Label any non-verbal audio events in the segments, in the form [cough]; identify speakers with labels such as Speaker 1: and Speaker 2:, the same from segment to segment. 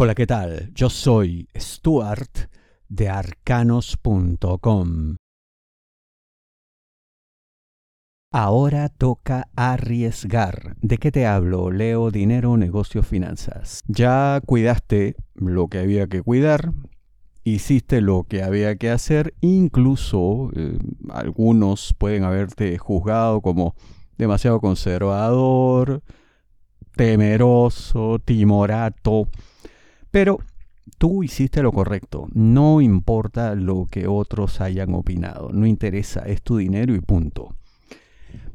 Speaker 1: Hola, ¿qué tal? Yo soy Stuart de arcanos.com. Ahora toca arriesgar. ¿De qué te hablo? Leo dinero, negocios, finanzas. Ya cuidaste lo que había que cuidar, hiciste lo que había que hacer, incluso eh, algunos pueden haberte juzgado como demasiado conservador, temeroso, timorato pero tú hiciste lo correcto. No importa lo que otros hayan opinado. No interesa, es tu dinero y punto.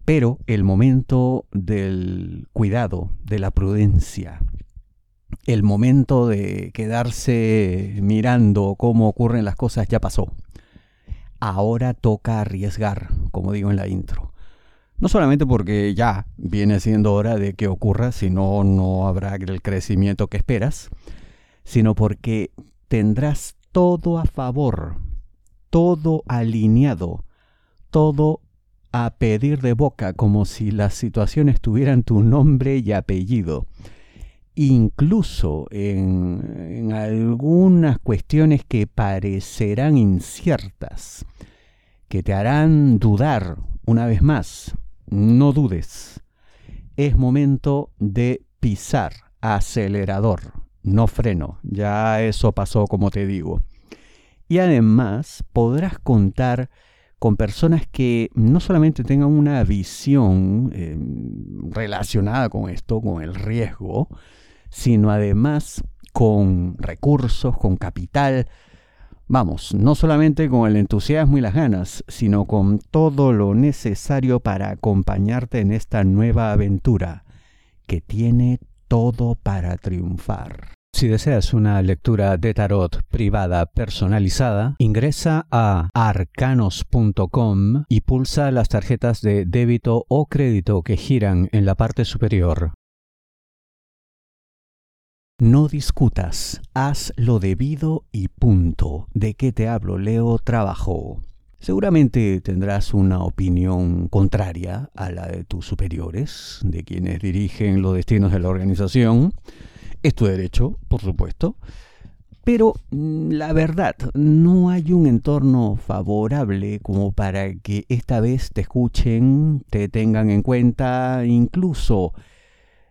Speaker 1: Pero el momento del cuidado, de la prudencia, el momento de quedarse mirando cómo ocurren las cosas ya pasó. Ahora toca arriesgar, como digo en la intro. No solamente porque ya viene siendo hora de que ocurra, sino no habrá el crecimiento que esperas, sino porque tendrás todo a favor, todo alineado, todo a pedir de boca, como si las situaciones tuvieran tu nombre y apellido. Incluso en, en algunas cuestiones que parecerán inciertas, que te harán dudar una vez más, no dudes. Es momento de pisar acelerador no freno, ya eso pasó como te digo. Y además podrás contar con personas que no solamente tengan una visión eh, relacionada con esto, con el riesgo, sino además con recursos, con capital, vamos, no solamente con el entusiasmo y las ganas, sino con todo lo necesario para acompañarte en esta nueva aventura que tiene todo para triunfar. Si deseas una lectura de tarot privada personalizada, ingresa a arcanos.com y pulsa las tarjetas de débito o crédito que giran en la parte superior. No discutas, haz lo debido y punto. ¿De qué te hablo? Leo trabajo. Seguramente tendrás una opinión contraria a la de tus superiores, de quienes dirigen los destinos de la organización es tu derecho, por supuesto. Pero mm, la verdad, no hay un entorno favorable como para que esta vez te escuchen, te tengan en cuenta, incluso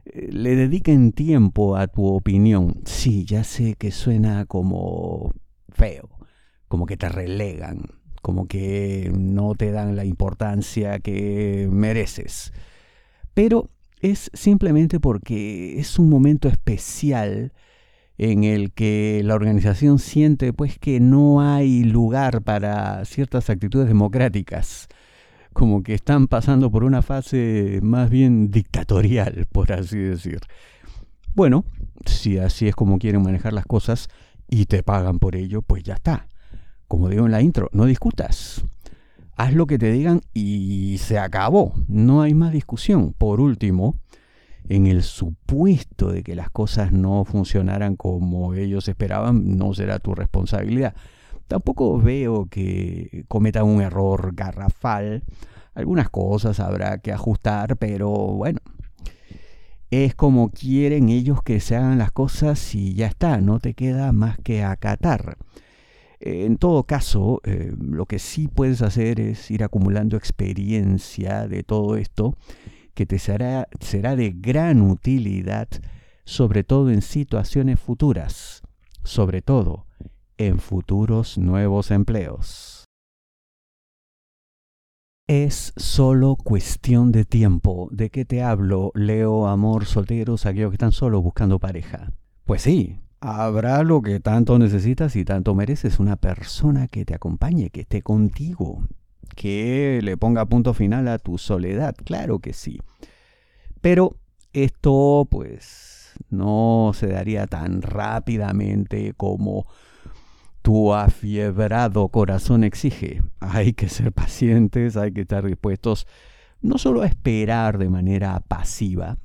Speaker 1: eh, le dediquen tiempo a tu opinión. Sí, ya sé que suena como feo, como que te relegan, como que no te dan la importancia que mereces. Pero es simplemente porque es un momento especial en el que la organización siente pues que no hay lugar para ciertas actitudes democráticas, como que están pasando por una fase más bien dictatorial, por así decir. Bueno, si así es como quieren manejar las cosas y te pagan por ello, pues ya está. Como digo en la intro, no discutas haz lo que te digan y se acabó. No hay más discusión. Por último, en el supuesto de que las cosas no funcionaran como ellos esperaban, no será tu responsabilidad. Tampoco veo que cometan un error garrafal. Algunas cosas habrá que ajustar, pero bueno, es como quieren ellos que se hagan las cosas y ya está, no te queda más que acatar. En todo caso, eh, lo que sí puedes hacer es ir acumulando experiencia de todo esto que te será, será de gran utilidad, sobre todo en situaciones futuras, sobre todo en futuros nuevos empleos. Es solo cuestión de tiempo. ¿De qué te hablo, Leo, amor, solteros, aquellos que están solo buscando pareja? Pues sí, Habrá lo que tanto necesitas y tanto mereces, una persona que te acompañe, que esté contigo, que le ponga punto final a tu soledad, claro que sí. Pero esto pues no se daría tan rápidamente como tu afiebrado corazón exige. Hay que ser pacientes, hay que estar dispuestos no solo a esperar de manera pasiva,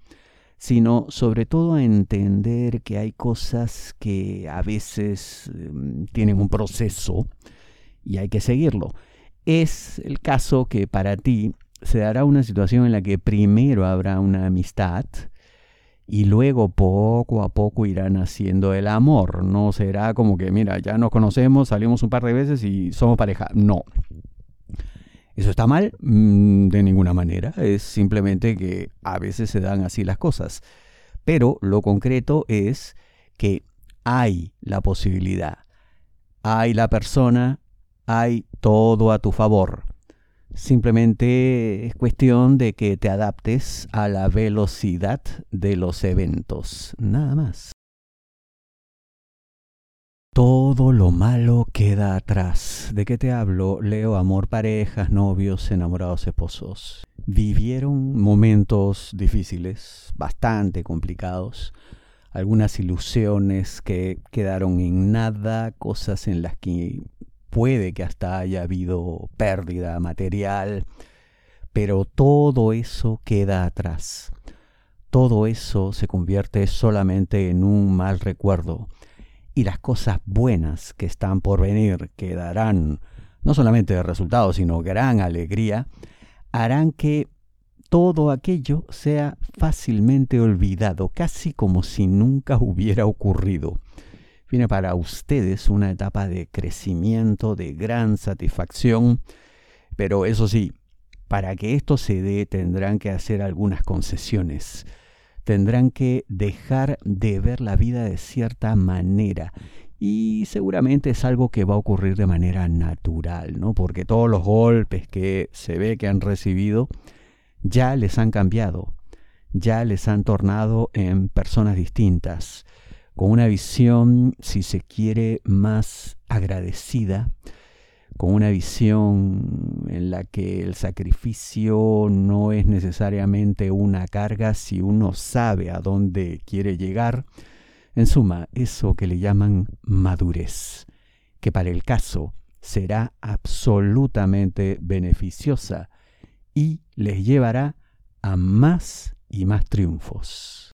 Speaker 1: sino sobre todo a entender que hay cosas que a veces em, tienen un proceso y hay que seguirlo. Es el caso que para ti se dará una situación en la que primero habrá una amistad y luego poco a poco irán haciendo el amor. No será como que, mira, ya nos conocemos, salimos un par de veces y somos pareja. No. ¿Eso está mal? Mm, de ninguna manera. Es simplemente que a veces se dan así las cosas. Pero lo concreto es que hay la posibilidad, hay la persona, hay todo a tu favor. Simplemente es cuestión de que te adaptes a la velocidad de los eventos, nada más. Todo lo malo queda atrás. ¿De qué te hablo? Leo amor, parejas, novios, enamorados, esposos. Vivieron momentos difíciles, bastante complicados, algunas ilusiones que quedaron en nada, cosas en las que puede que hasta haya habido pérdida material, pero todo eso queda atrás. Todo eso se convierte solamente en un mal recuerdo y las cosas buenas que están por venir, que darán no solamente resultados, sino gran alegría, harán que todo aquello sea fácilmente olvidado, casi como si nunca [laughs] hubiera ocurrido. Viene para ustedes una etapa de crecimiento, de gran satisfacción, pero eso sí, para que esto se dé tendrán que hacer algunas concesiones, tendrán que dejar de ver la vida de cierta manera y seguramente es algo que va a ocurrir de manera natural, ¿no? Porque todos los golpes que se ve que han recibido ya les han cambiado, ya les han tornado en personas distintas con una visión, si se quiere, más agradecida, con una visión en la que el sacrificio no es necesariamente una carga si uno sabe a dónde quiere llegar. En suma, eso que le llaman madurez, que para el caso será absolutamente beneficiosa y les llevará a más y más triunfos.